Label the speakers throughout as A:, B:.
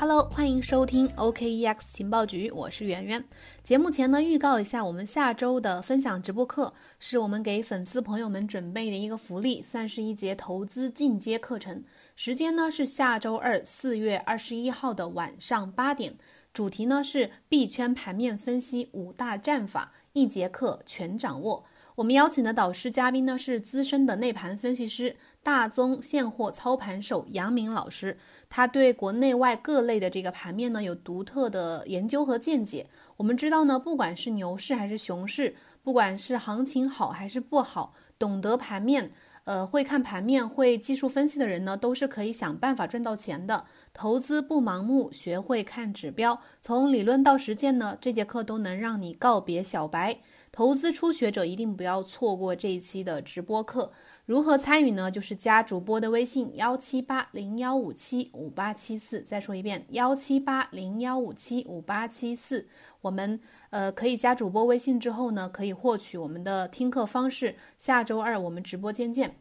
A: Hello，欢迎收听 OKEX 情报局，我是圆圆。节目前呢，预告一下，我们下周的分享直播课是我们给粉丝朋友们准备的一个福利，算是一节投资进阶课程。时间呢是下周二四月二十一号的晚上八点，主题呢是币圈盘面分析五大战法，一节课全掌握。我们邀请的导师嘉宾呢是资深的内盘分析师。大宗现货操盘手杨明老师，他对国内外各类的这个盘面呢有独特的研究和见解。我们知道呢，不管是牛市还是熊市，不管是行情好还是不好，懂得盘面，呃，会看盘面、会技术分析的人呢，都是可以想办法赚到钱的。投资不盲目，学会看指标，从理论到实践呢，这节课都能让你告别小白。投资初学者一定不要错过这一期的直播课。如何参与呢？就是加主播的微信幺七八零幺五七五八七四。再说一遍，幺七八零幺五七五八七四。我们呃可以加主播微信之后呢，可以获取我们的听课方式。下周二我们直播间见。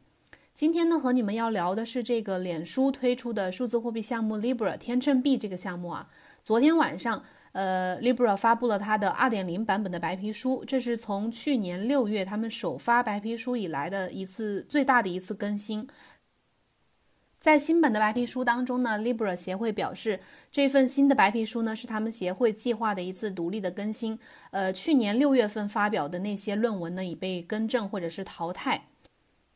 A: 今天呢和你们要聊的是这个脸书推出的数字货币项目 Libra 天秤币这个项目啊。昨天晚上。呃，Libra 发布了它的2.0版本的白皮书，这是从去年六月他们首发白皮书以来的一次最大的一次更新。在新版的白皮书当中呢，Libra 协会表示，这份新的白皮书呢是他们协会计划的一次独立的更新。呃，去年六月份发表的那些论文呢已被更正或者是淘汰。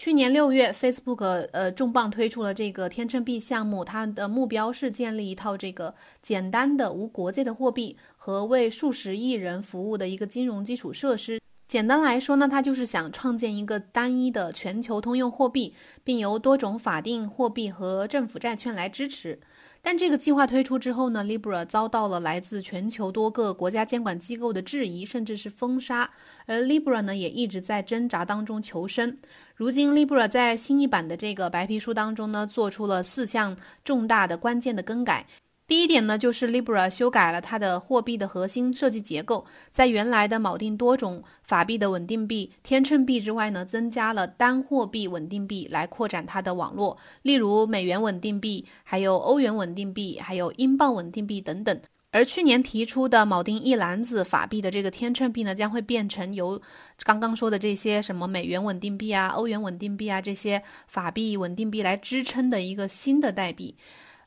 A: 去年六月，Facebook 呃重磅推出了这个天秤币项目，它的目标是建立一套这个简单的无国界的货币和为数十亿人服务的一个金融基础设施。简单来说呢，它就是想创建一个单一的全球通用货币，并由多种法定货币和政府债券来支持。但这个计划推出之后呢，Libra 遭到了来自全球多个国家监管机构的质疑，甚至是封杀。而 Libra 呢，也一直在挣扎当中求生。如今，Libra 在新一版的这个白皮书当中呢，做出了四项重大的关键的更改。第一点呢，就是 Libra 修改了它的货币的核心设计结构，在原来的锚定多种法币的稳定币天秤币之外呢，增加了单货币稳定币来扩展它的网络，例如美元稳定币、还有欧元稳定币、还有英镑稳定币等等。而去年提出的锚定一篮子法币的这个天秤币呢，将会变成由刚刚说的这些什么美元稳定币啊、欧元稳定币啊这些法币稳定币来支撑的一个新的代币。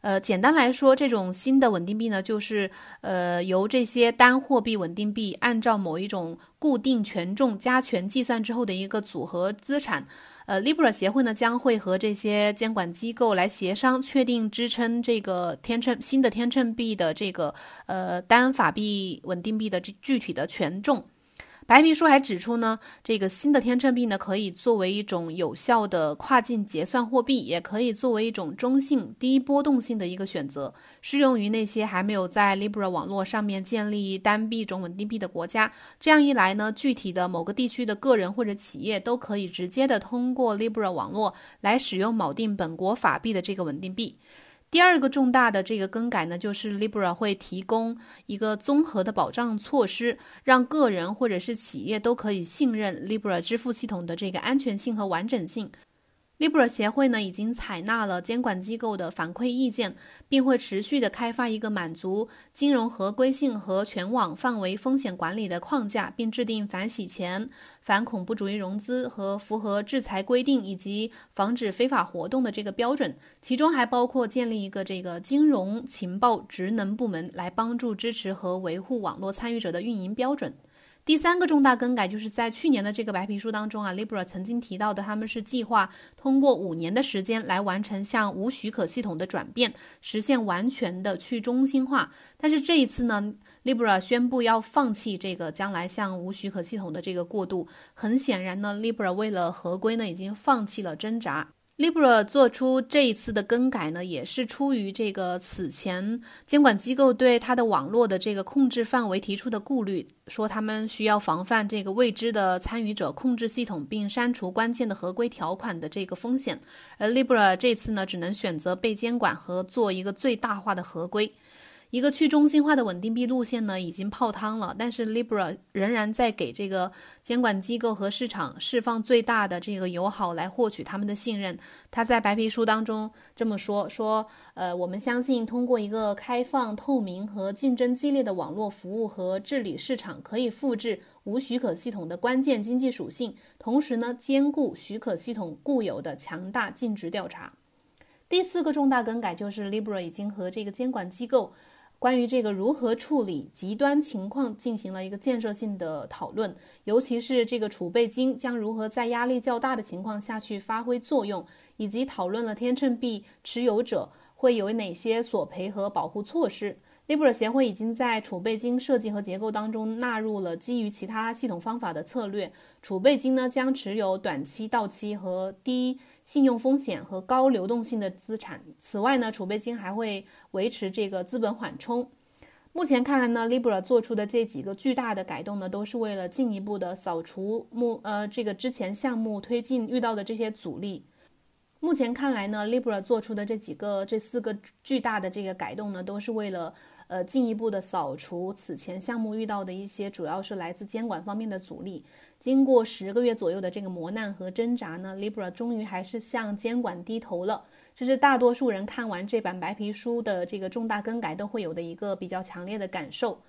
A: 呃，简单来说，这种新的稳定币呢，就是呃由这些单货币稳定币按照某一种固定权重加权计算之后的一个组合资产。呃，Libra 协会呢将会和这些监管机构来协商，确定支撑这个天秤新的天秤币的这个呃单法币稳定币的具体的权重。白皮书还指出呢，这个新的天秤币呢，可以作为一种有效的跨境结算货币，也可以作为一种中性、低波动性的一个选择，适用于那些还没有在 Libra 网络上面建立单币种稳定币的国家。这样一来呢，具体的某个地区的个人或者企业都可以直接的通过 Libra 网络来使用锚定本国法币的这个稳定币。第二个重大的这个更改呢，就是 Libra 会提供一个综合的保障措施，让个人或者是企业都可以信任 Libra 支付系统的这个安全性和完整性。Libra 协会呢已经采纳了监管机构的反馈意见，并会持续的开发一个满足金融合规性和全网范围风险管理的框架，并制定反洗钱、反恐怖主义融资和符合制裁规定以及防止非法活动的这个标准。其中还包括建立一个这个金融情报职能部门，来帮助支持和维护网络参与者的运营标准。第三个重大更改就是在去年的这个白皮书当中啊，Libra 曾经提到的，他们是计划通过五年的时间来完成向无许可系统的转变，实现完全的去中心化。但是这一次呢，Libra 宣布要放弃这个将来向无许可系统的这个过渡。很显然呢，Libra 为了合规呢，已经放弃了挣扎。Libra 做出这一次的更改呢，也是出于这个此前监管机构对它的网络的这个控制范围提出的顾虑，说他们需要防范这个未知的参与者控制系统并删除关键的合规条款的这个风险。而 Libra 这次呢，只能选择被监管和做一个最大化的合规。一个去中心化的稳定币路线呢，已经泡汤了。但是 Libra 仍然在给这个监管机构和市场释放最大的这个友好，来获取他们的信任。他在白皮书当中这么说：说，呃，我们相信通过一个开放、透明和竞争激烈的网络服务和治理市场，可以复制无许可系统的关键经济属性，同时呢，兼顾许可系统固有的强大尽职调查。第四个重大更改就是 Libra 已经和这个监管机构。关于这个如何处理极端情况进行了一个建设性的讨论，尤其是这个储备金将如何在压力较大的情况下去发挥作用，以及讨论了天秤币持有者会有哪些索赔和保护措施。Libra 协会已经在储备金设计和结构当中纳入了基于其他系统方法的策略。储备金呢将持有短期到期和低信用风险和高流动性的资产。此外呢，储备金还会维持这个资本缓冲。目前看来呢，Libra 做出的这几个巨大的改动呢，都是为了进一步的扫除目呃这个之前项目推进遇到的这些阻力。目前看来呢，Libra 做出的这几个这四个巨大的这个改动呢，都是为了。呃，进一步的扫除此前项目遇到的一些，主要是来自监管方面的阻力。经过十个月左右的这个磨难和挣扎呢，Libra 终于还是向监管低头了。这是大多数人看完这版白皮书的这个重大更改都会有的一个比较强烈的感受。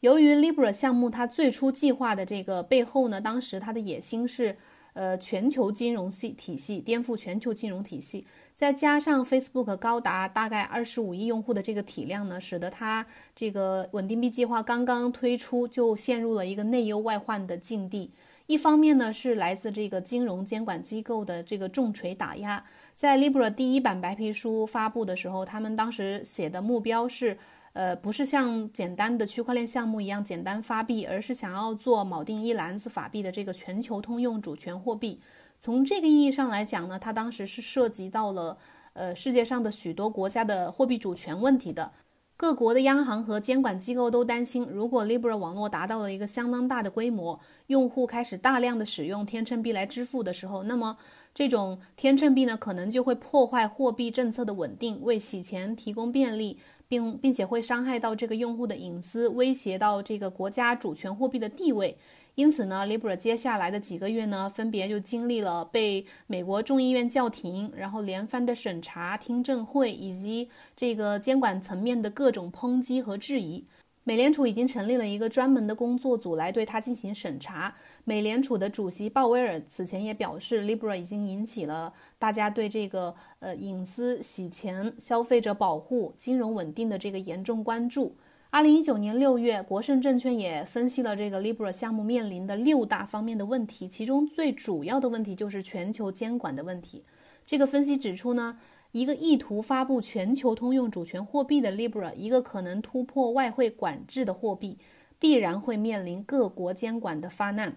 A: 由于 Libra 项目它最初计划的这个背后呢，当时它的野心是。呃，全球金融系体系颠覆全球金融体系，再加上 Facebook 高达大概二十五亿用户的这个体量呢，使得它这个稳定币计划刚刚推出就陷入了一个内忧外患的境地。一方面呢，是来自这个金融监管机构的这个重锤打压，在 Libra 第一版白皮书发布的时候，他们当时写的目标是。呃，不是像简单的区块链项目一样简单发币，而是想要做锚定一篮子法币的这个全球通用主权货币。从这个意义上来讲呢，它当时是涉及到了呃世界上的许多国家的货币主权问题的。各国的央行和监管机构都担心，如果 Libra 网络达到了一个相当大的规模，用户开始大量的使用天秤币来支付的时候，那么这种天秤币呢，可能就会破坏货币政策的稳定，为洗钱提供便利。并并且会伤害到这个用户的隐私，威胁到这个国家主权货币的地位。因此呢，Libra 接下来的几个月呢，分别就经历了被美国众议院叫停，然后连番的审查、听证会，以及这个监管层面的各种抨击和质疑。美联储已经成立了一个专门的工作组来对它进行审查。美联储的主席鲍威尔此前也表示，Libra 已经引起了大家对这个呃隐私、洗钱、消费者保护、金融稳定的这个严重关注。二零一九年六月，国盛证券也分析了这个 Libra 项目面临的六大方面的问题，其中最主要的问题就是全球监管的问题。这个分析指出呢。一个意图发布全球通用主权货币的 Libra，一个可能突破外汇管制的货币，必然会面临各国监管的发难。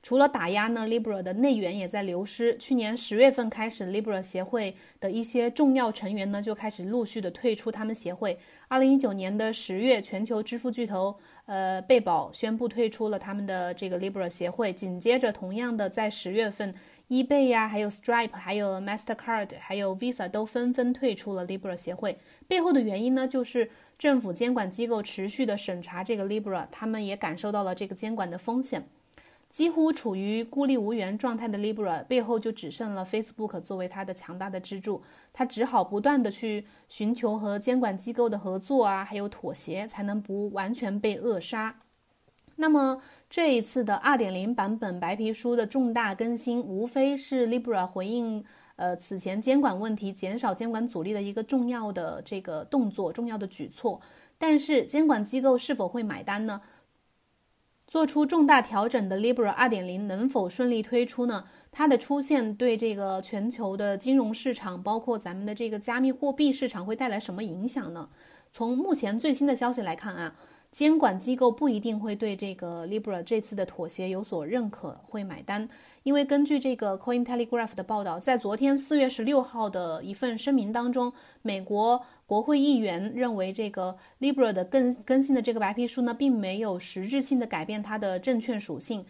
A: 除了打压呢，Libra 的内援也在流失。去年十月份开始，Libra 协会的一些重要成员呢就开始陆续的退出他们协会。二零一九年的十月，全球支付巨头呃贝宝宣布退出了他们的这个 Libra 协会。紧接着，同样的在十月份。eBay 呀，还有 Stripe，还有 Mastercard，还有 Visa 都纷纷退出了 Libra 协会。背后的原因呢，就是政府监管机构持续的审查这个 Libra，他们也感受到了这个监管的风险。几乎处于孤立无援状态的 Libra 背后就只剩了 Facebook 作为它的强大的支柱，它只好不断的去寻求和监管机构的合作啊，还有妥协，才能不完全被扼杀。那么这一次的二点零版本白皮书的重大更新，无非是 Libra 回应呃此前监管问题、减少监管阻力的一个重要的这个动作、重要的举措。但是监管机构是否会买单呢？做出重大调整的 Libra 2.0能否顺利推出呢？它的出现对这个全球的金融市场，包括咱们的这个加密货币市场会带来什么影响呢？从目前最新的消息来看啊。监管机构不一定会对这个 Libra 这次的妥协有所认可，会买单。因为根据这个 Coin Telegraph 的报道，在昨天四月十六号的一份声明当中，美国国会议员认为这个 Libra 的更更新的这个白皮书呢，并没有实质性的改变它的证券属性。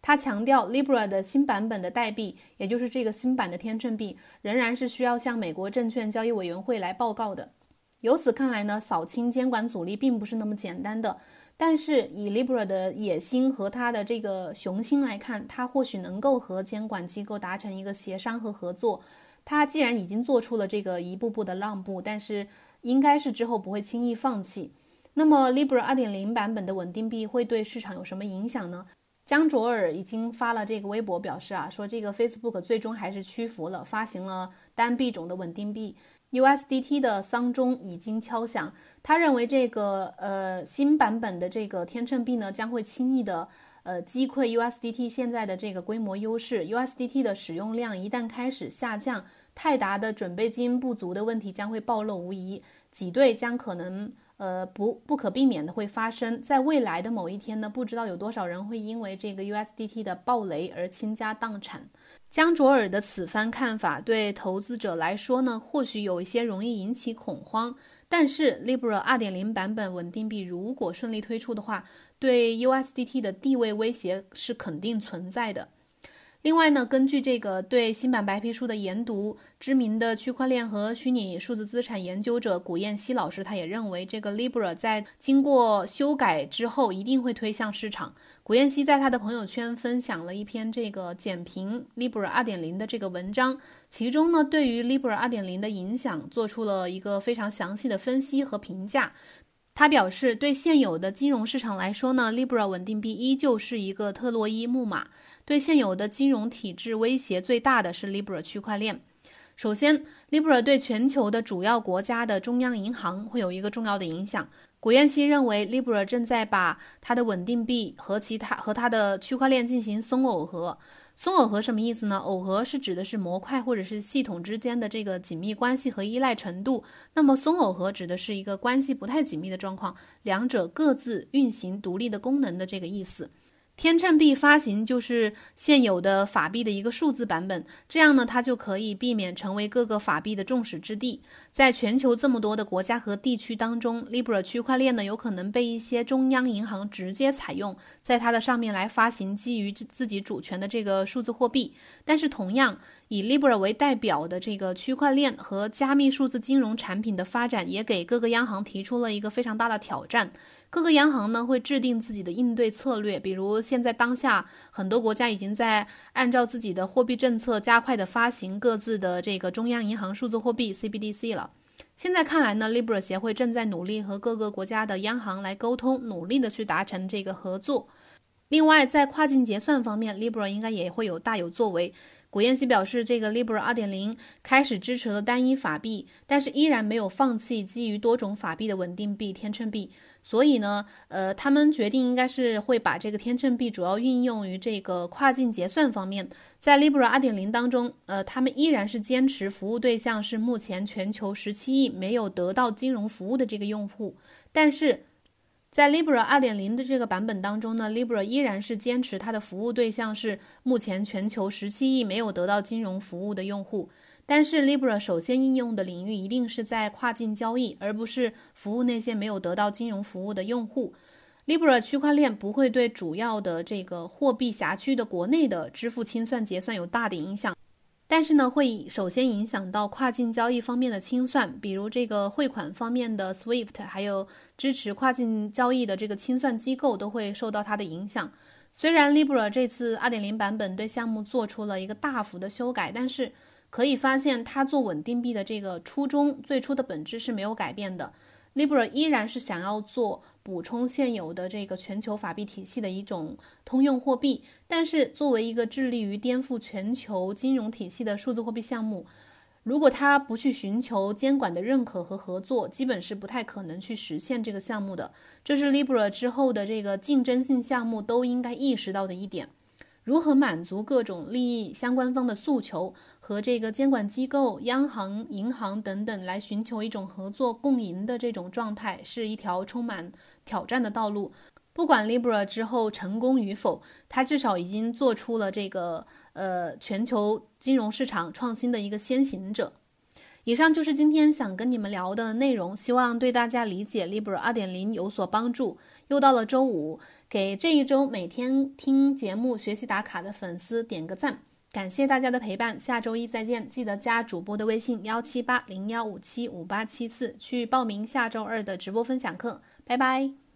A: 他强调，Libra 的新版本的代币，也就是这个新版的天秤币，仍然是需要向美国证券交易委员会来报告的。由此看来呢，扫清监管阻力并不是那么简单的。但是以 Libra 的野心和他的这个雄心来看，他或许能够和监管机构达成一个协商和合作。他既然已经做出了这个一步步的让步，但是应该是之后不会轻易放弃。那么 Libra 2.0版本的稳定币会对市场有什么影响呢？江卓尔已经发了这个微博表示啊，说这个 Facebook 最终还是屈服了，发行了单币种的稳定币。USDT 的丧钟已经敲响，他认为这个呃新版本的这个天秤币呢将会轻易的呃击溃 USDT 现在的这个规模优势。USDT 的使用量一旦开始下降，泰达的准备金不足的问题将会暴露无遗，挤兑将可能。呃，不不可避免的会发生在未来的某一天呢，不知道有多少人会因为这个 USDT 的暴雷而倾家荡产。江卓尔的此番看法对投资者来说呢，或许有一些容易引起恐慌。但是 Libra 2.0版本稳定币如果顺利推出的话，对 USDT 的地位威胁是肯定存在的。另外呢，根据这个对新版白皮书的研读，知名的区块链和虚拟数字资产研究者古彦希老师，他也认为这个 Libra 在经过修改之后一定会推向市场。古彦希在他的朋友圈分享了一篇这个简评 Libra 2.0的这个文章，其中呢，对于 Libra 2.0的影响做出了一个非常详细的分析和评价。他表示，对现有的金融市场来说呢，Libra 稳定币依旧是一个特洛伊木马。对现有的金融体制威胁最大的是 Libra 区块链。首先，Libra 对全球的主要国家的中央银行会有一个重要的影响。古彦希认为，Libra 正在把它的稳定币和其他和它的区块链进行松耦合。松耦合什么意思呢？耦合是指的是模块或者是系统之间的这个紧密关系和依赖程度。那么松耦合指的是一个关系不太紧密的状况，两者各自运行独立的功能的这个意思。天秤币发行就是现有的法币的一个数字版本，这样呢，它就可以避免成为各个法币的众矢之的。在全球这么多的国家和地区当中，Libra 区块链呢，有可能被一些中央银行直接采用，在它的上面来发行基于自己主权的这个数字货币。但是，同样以 Libra 为代表的这个区块链和加密数字金融产品的发展，也给各个央行提出了一个非常大的挑战。各个央行呢会制定自己的应对策略，比如现在当下很多国家已经在按照自己的货币政策加快的发行各自的这个中央银行数字货币 CBDC 了。现在看来呢，Libra 协会正在努力和各个国家的央行来沟通，努力的去达成这个合作。另外，在跨境结算方面，Libra 应该也会有大有作为。古彦希表示，这个 Libra 2.0开始支持了单一法币，但是依然没有放弃基于多种法币的稳定币天秤币。所以呢，呃，他们决定应该是会把这个天秤币主要运用于这个跨境结算方面。在 Libra 2.0当中，呃，他们依然是坚持服务对象是目前全球17亿没有得到金融服务的这个用户，但是。在 Libra 2.0的这个版本当中呢，Libra 依然是坚持它的服务对象是目前全球17亿没有得到金融服务的用户。但是 Libra 首先应用的领域一定是在跨境交易，而不是服务那些没有得到金融服务的用户。Libra 区块链不会对主要的这个货币辖区的国内的支付清算结算有大的影响。但是呢，会首先影响到跨境交易方面的清算，比如这个汇款方面的 SWIFT，还有支持跨境交易的这个清算机构都会受到它的影响。虽然 Libra 这次2.0版本对项目做出了一个大幅的修改，但是可以发现它做稳定币的这个初衷，最初的本质是没有改变的。Libra 依然是想要做补充现有的这个全球法币体系的一种通用货币，但是作为一个致力于颠覆全球金融体系的数字货币项目，如果它不去寻求监管的认可和合作，基本是不太可能去实现这个项目的。这是 Libra 之后的这个竞争性项目都应该意识到的一点。如何满足各种利益相关方的诉求？和这个监管机构、央行、银行等等来寻求一种合作共赢的这种状态，是一条充满挑战的道路。不管 Libra 之后成功与否，它至少已经做出了这个呃全球金融市场创新的一个先行者。以上就是今天想跟你们聊的内容，希望对大家理解 Libra 2.0有所帮助。又到了周五，给这一周每天听节目、学习打卡的粉丝点个赞。感谢大家的陪伴，下周一再见！记得加主播的微信幺七八零幺五七五八七四去报名下周二的直播分享课，拜拜。